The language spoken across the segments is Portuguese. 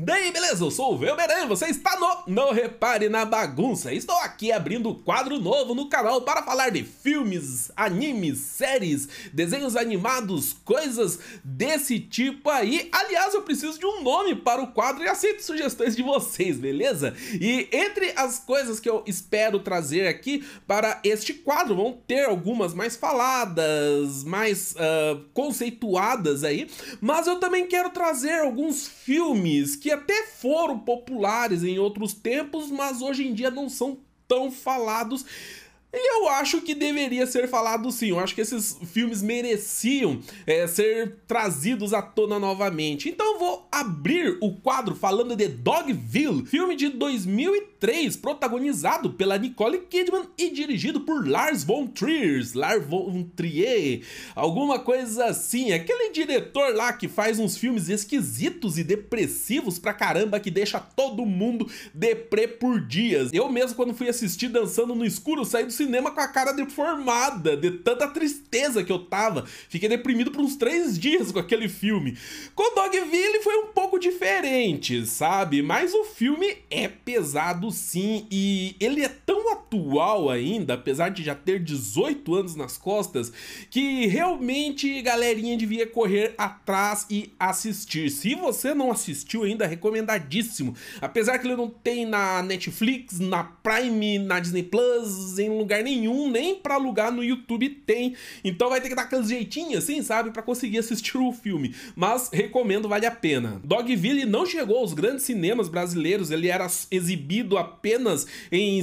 Daí, beleza? Eu sou o Velberan, você está no Não Repare na Bagunça. Estou aqui abrindo quadro novo no canal para falar de filmes, animes, séries, desenhos animados, coisas desse tipo aí. Aliás, eu preciso de um nome para o quadro e aceito sugestões de vocês, beleza? E entre as coisas que eu espero trazer aqui para este quadro, vão ter algumas mais faladas, mais uh, conceituadas aí, mas eu também quero trazer alguns filmes que que até foram populares em outros tempos, mas hoje em dia não são tão falados. E eu acho que deveria ser falado sim. Eu acho que esses filmes mereciam é, ser trazidos à tona novamente. Então vou abrir o quadro falando de Dogville, filme de 2003, protagonizado pela Nicole Kidman e dirigido por Lars von Trier. Lars von Trier, alguma coisa assim. Aquele diretor lá que faz uns filmes esquisitos e depressivos pra caramba que deixa todo mundo deprê por dias. Eu mesmo, quando fui assistir Dançando no Escuro, saí do cinema com a cara deformada, de tanta tristeza que eu tava. Fiquei deprimido por uns três dias com aquele filme. Com Dogville foi um pouco diferente, sabe? Mas o filme é pesado sim, e ele é tão atual ainda, apesar de já ter 18 anos nas costas, que realmente galerinha devia correr atrás e assistir. Se você não assistiu ainda, recomendadíssimo. Apesar que ele não tem na Netflix, na Prime, na Disney Plus, em lugar nenhum, nem para alugar no YouTube tem. Então vai ter que dar aqueles jeitinhos assim, sabe, para conseguir assistir o filme. Mas recomendo, vale a pena. Dogville não chegou aos grandes cinemas brasileiros, ele era exibido apenas em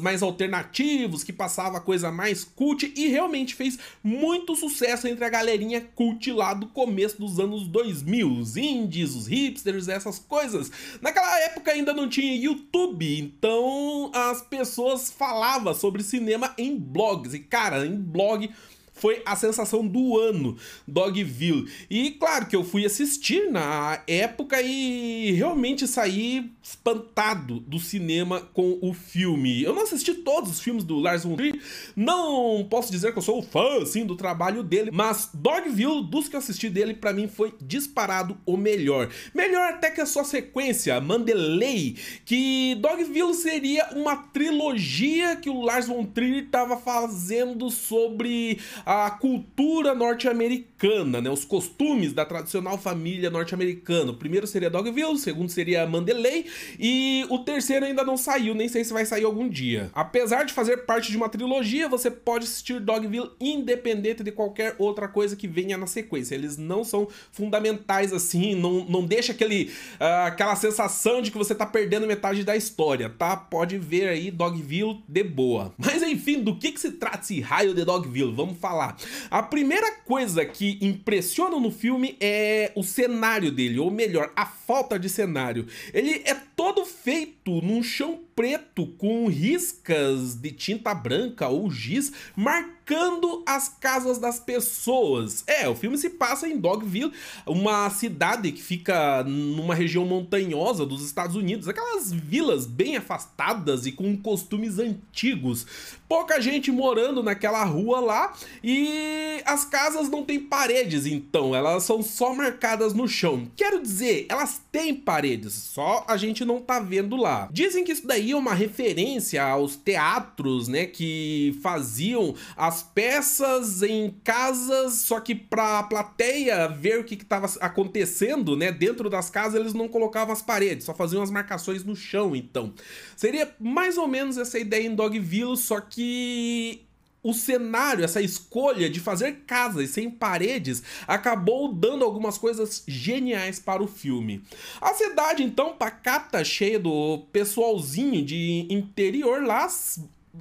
mais alternativos, que passava coisa mais cult e realmente fez muito sucesso entre a galerinha cult lá do começo dos anos 2000, os indies, os hipsters, essas coisas. Naquela época ainda não tinha YouTube, então as pessoas falavam sobre cinema em blogs. E cara, em blog foi a sensação do ano, Dogville. E claro que eu fui assistir na época e realmente saí espantado do cinema com o filme. Eu não assisti todos os filmes do Lars von Trier, não posso dizer que eu sou fã assim do trabalho dele, mas Dogville, dos que eu assisti dele, para mim foi disparado o melhor. Melhor até que a sua sequência, Mandalay, que Dogville seria uma trilogia que o Lars von Trier estava fazendo sobre a cultura norte-americana, né? Os costumes da tradicional família norte-americana. O primeiro seria Dogville, o segundo seria Mandalay e o terceiro ainda não saiu, nem sei se vai sair algum dia. Apesar de fazer parte de uma trilogia, você pode assistir Dogville independente de qualquer outra coisa que venha na sequência. Eles não são fundamentais assim, não, não deixa aquele, uh, aquela sensação de que você tá perdendo metade da história, tá? Pode ver aí Dogville de boa. Mas enfim, do que, que se trata esse raio de Dogville? Vamos falar falar. A primeira coisa que impressiona no filme é o cenário dele, ou melhor, a falta de cenário. Ele é todo feito num chão preto com riscas de tinta branca ou giz marcando as casas das pessoas. É, o filme se passa em Dogville, uma cidade que fica numa região montanhosa dos Estados Unidos, aquelas vilas bem afastadas e com costumes antigos. Pouca gente morando naquela rua lá e as casas não têm paredes, então elas são só marcadas no chão. Quero dizer, elas têm paredes, só a gente não tá vendo lá. Dizem que isso daí é uma referência aos teatros, né, que faziam as peças em casas, só que pra plateia ver o que estava acontecendo, né, dentro das casas, eles não colocavam as paredes, só faziam as marcações no chão, então. Seria mais ou menos essa ideia em Dogville, só que o cenário, essa escolha de fazer casas sem paredes, acabou dando algumas coisas geniais para o filme. A cidade, então, pacata, cheia do pessoalzinho de interior lá,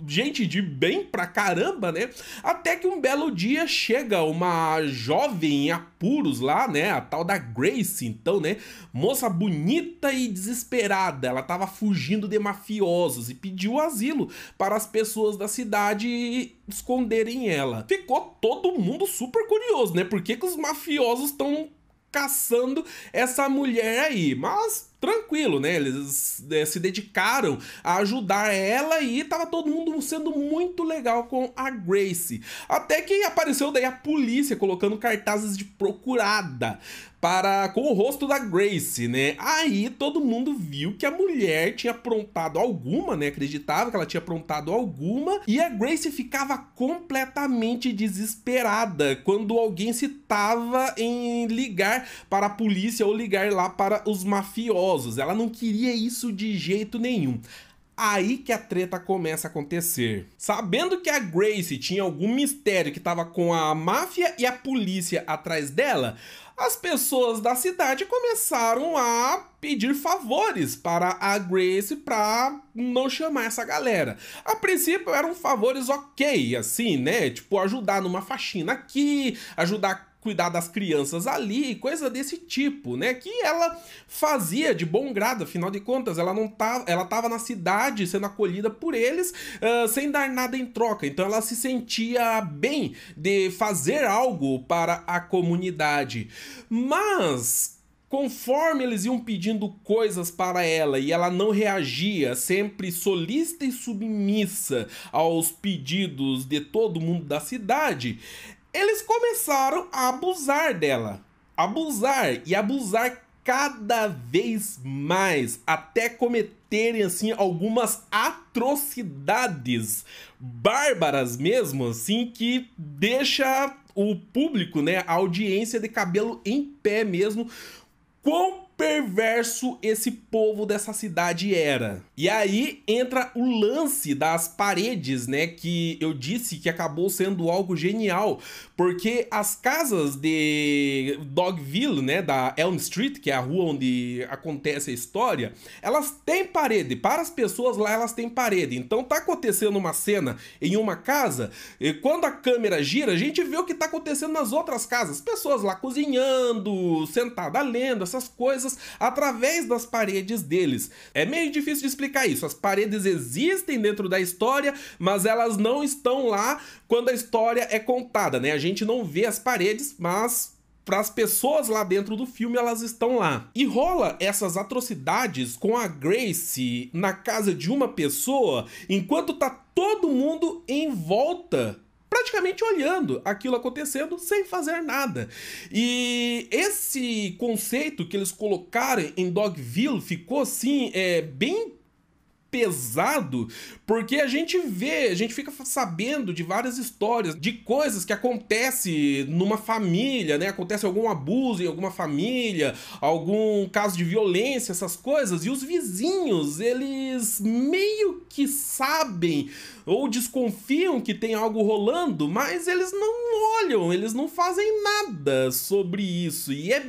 gente de bem pra caramba, né? Até que um belo dia chega uma jovem em apuros lá, né? A tal da Grace, então, né? Moça bonita e desesperada. Ela tava fugindo de mafiosos e pediu asilo para as pessoas da cidade esconderem ela. Ficou todo mundo super curioso, né? Por que, que os mafiosos estão caçando essa mulher aí? Mas tranquilo, né? Eles é, se dedicaram a ajudar ela e tava todo mundo sendo muito legal com a Grace. Até que apareceu daí a polícia colocando cartazes de procurada para com o rosto da Grace, né? Aí todo mundo viu que a mulher tinha aprontado alguma, né? Acreditava que ela tinha aprontado alguma e a Grace ficava completamente desesperada quando alguém citava em ligar para a polícia ou ligar lá para os mafiosos. Ela não queria isso de jeito nenhum aí que a treta começa a acontecer. Sabendo que a Grace tinha algum mistério que estava com a máfia e a polícia atrás dela, as pessoas da cidade começaram a pedir favores para a Grace para não chamar essa galera. A princípio eram favores ok, assim, né? Tipo, ajudar numa faxina aqui, ajudar cuidar das crianças ali, coisa desse tipo, né? Que ela fazia de bom grado, afinal de contas, ela não tava, ela tava na cidade sendo acolhida por eles uh, sem dar nada em troca. Então ela se sentia bem de fazer algo para a comunidade. Mas Conforme eles iam pedindo coisas para ela e ela não reagia, sempre solista e submissa aos pedidos de todo mundo da cidade, eles começaram a abusar dela. Abusar e abusar cada vez mais, até cometerem assim algumas atrocidades bárbaras mesmo, assim que deixa o público, né, a audiência de cabelo em pé mesmo. Quão perverso esse povo dessa cidade era. E aí entra o lance das paredes, né, que eu disse que acabou sendo algo genial, porque as casas de Dogville, né, da Elm Street, que é a rua onde acontece a história, elas têm parede. Para as pessoas lá, elas têm parede. Então tá acontecendo uma cena em uma casa, e quando a câmera gira, a gente vê o que tá acontecendo nas outras casas. Pessoas lá cozinhando, sentada lendo, essas coisas através das paredes deles. É meio difícil de explicar isso. As paredes existem dentro da história, mas elas não estão lá quando a história é contada, né? A gente não vê as paredes, mas para as pessoas lá dentro do filme, elas estão lá. E rola essas atrocidades com a Grace na casa de uma pessoa, enquanto tá todo mundo em volta praticamente olhando aquilo acontecendo sem fazer nada. E esse conceito que eles colocaram em Dogville ficou assim, é, bem pesado, porque a gente vê, a gente fica sabendo de várias histórias, de coisas que acontece numa família, né? Acontece algum abuso em alguma família, algum caso de violência, essas coisas, e os vizinhos, eles meio que sabem ou desconfiam que tem algo rolando, mas eles não olham, eles não fazem nada sobre isso. E é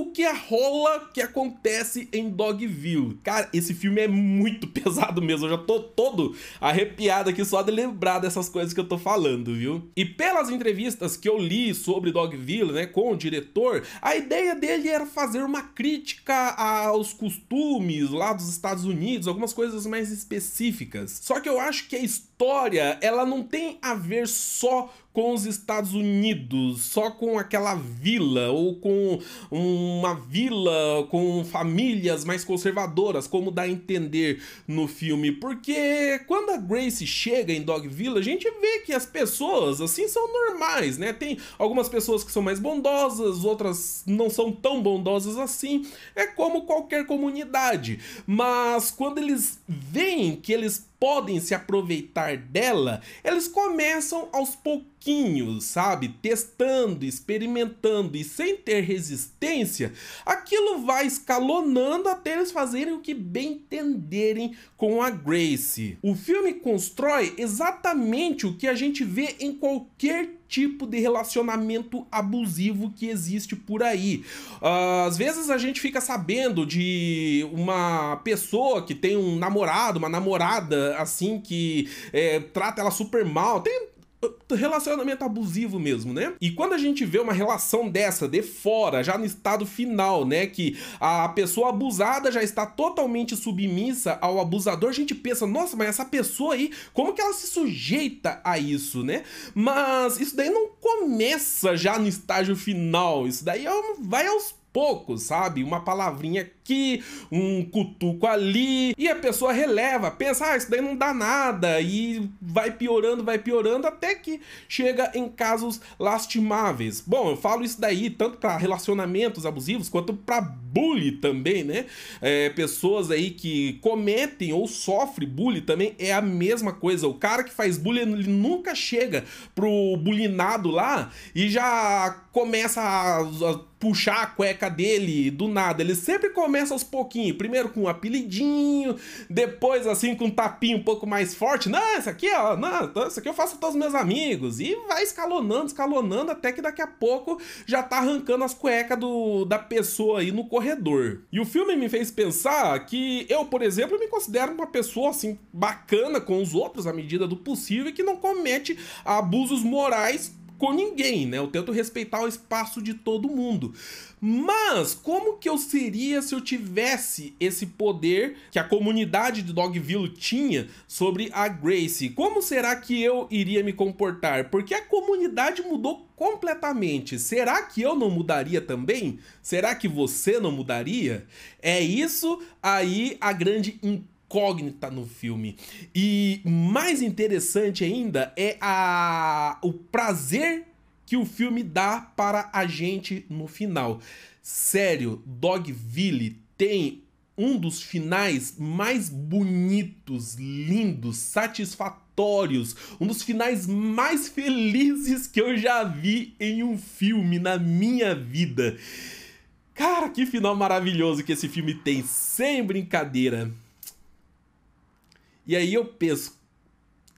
o que rola que acontece em Dogville. Cara, esse filme é muito pesado mesmo. Eu já tô todo arrepiado aqui só de lembrar dessas coisas que eu tô falando, viu? E pelas entrevistas que eu li sobre Dogville, né, com o diretor, a ideia dele era fazer uma crítica aos costumes lá dos Estados Unidos, algumas coisas mais específicas. Só que eu acho que a história, ela não tem a ver só com os Estados Unidos, só com aquela vila ou com uma vila com famílias mais conservadoras, como dá a entender no filme. Porque quando a Grace chega em Dogville, a gente vê que as pessoas assim são normais, né? Tem algumas pessoas que são mais bondosas, outras não são tão bondosas assim. É como qualquer comunidade. Mas quando eles veem que eles podem se aproveitar dela, eles começam aos pouquinhos, sabe? Testando, experimentando e sem ter resistência, aquilo vai escalonando até eles fazerem o que bem entenderem com a Grace. O filme constrói exatamente o que a gente vê em qualquer tipo de relacionamento abusivo que existe por aí. Uh, às vezes a gente fica sabendo de uma pessoa que tem um namorado, uma namorada assim que é, trata ela super mal. Tem relacionamento abusivo mesmo, né? E quando a gente vê uma relação dessa de fora, já no estado final, né, que a pessoa abusada já está totalmente submissa ao abusador, a gente pensa, nossa, mas essa pessoa aí, como que ela se sujeita a isso, né? Mas isso daí não começa já no estágio final, isso daí é vai aos poucos, sabe? Uma palavrinha aqui, um cutuco ali, e a pessoa releva, pensa, ah, isso daí não dá nada, e vai piorando, vai piorando, até que chega em casos lastimáveis. Bom, eu falo isso daí tanto para relacionamentos abusivos quanto para bullying também, né? É, pessoas aí que cometem ou sofrem bullying também é a mesma coisa. O cara que faz bullying, ele nunca chega pro bullyingado lá e já começa a, a puxar a cueca dele do nada. Ele sempre começa aos pouquinhos. Primeiro com um apelidinho, depois assim com um tapinho um pouco mais forte. Não, isso aqui, ó, não, isso aqui eu faço com todos os meus amigos. E vai escalonando, escalonando, até que daqui a pouco já tá arrancando as cuecas do, da pessoa aí no corredor. E o filme me fez pensar que eu, por exemplo, me considero uma pessoa assim bacana com os outros à medida do possível e que não comete abusos morais com ninguém, né? Eu tento respeitar o espaço de todo mundo. Mas como que eu seria se eu tivesse esse poder que a comunidade de Dogville tinha sobre a Grace? Como será que eu iria me comportar? Porque a comunidade mudou completamente. Será que eu não mudaria também? Será que você não mudaria? É isso aí a grande incógnita no filme. E mais interessante ainda é a o prazer que o filme dá para a gente no final. Sério, Dogville tem um dos finais mais bonitos, lindos, satisfatórios, um dos finais mais felizes que eu já vi em um filme na minha vida. Cara, que final maravilhoso que esse filme tem, sem brincadeira. E aí eu penso,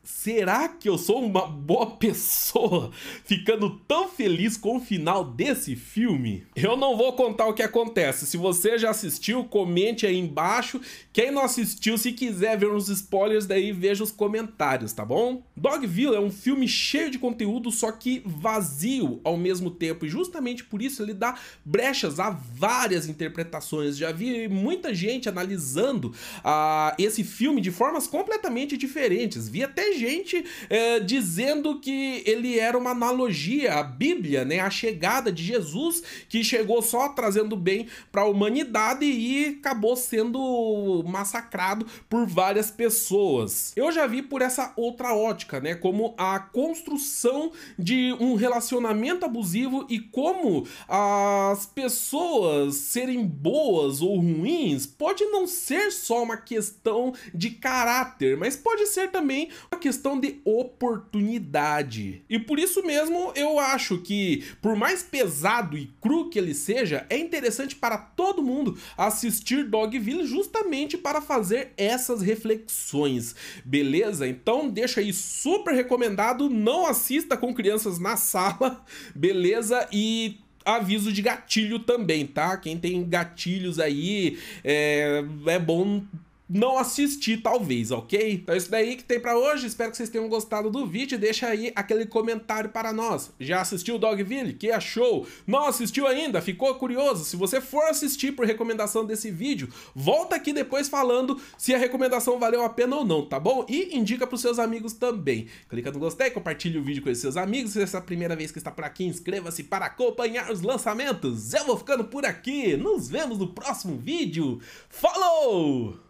Será que eu sou uma boa pessoa ficando tão feliz com o final desse filme? Eu não vou contar o que acontece. Se você já assistiu, comente aí embaixo. Quem não assistiu, se quiser ver uns spoilers, daí veja os comentários, tá bom? Dogville é um filme cheio de conteúdo, só que vazio ao mesmo tempo. E justamente por isso ele dá brechas a várias interpretações. Já vi muita gente analisando uh, esse filme de formas completamente diferentes. Vi até gente é, dizendo que ele era uma analogia à Bíblia, né? A chegada de Jesus, que chegou só trazendo bem para a humanidade e acabou sendo massacrado por várias pessoas. Eu já vi por essa outra ótica, né? Como a construção de um relacionamento abusivo e como as pessoas serem boas ou ruins pode não ser só uma questão de caráter, mas pode ser também uma questão de oportunidade. E por isso mesmo eu acho que, por mais pesado e cru que ele seja, é interessante para todo mundo assistir Dogville justamente para fazer essas reflexões, beleza? Então deixa aí super recomendado, não assista com crianças na sala, beleza? E aviso de gatilho também, tá? Quem tem gatilhos aí, é, é bom não assistir, talvez, ok? Então é isso daí que tem para hoje, espero que vocês tenham gostado do vídeo, deixa aí aquele comentário para nós. Já assistiu Dogville? Que achou? Não assistiu ainda? Ficou curioso? Se você for assistir por recomendação desse vídeo, volta aqui depois falando se a recomendação valeu a pena ou não, tá bom? E indica pros seus amigos também. Clica no gostei, compartilhe o vídeo com os seus amigos, se essa é a primeira vez que está por aqui, inscreva-se para acompanhar os lançamentos. Eu vou ficando por aqui, nos vemos no próximo vídeo. Falou!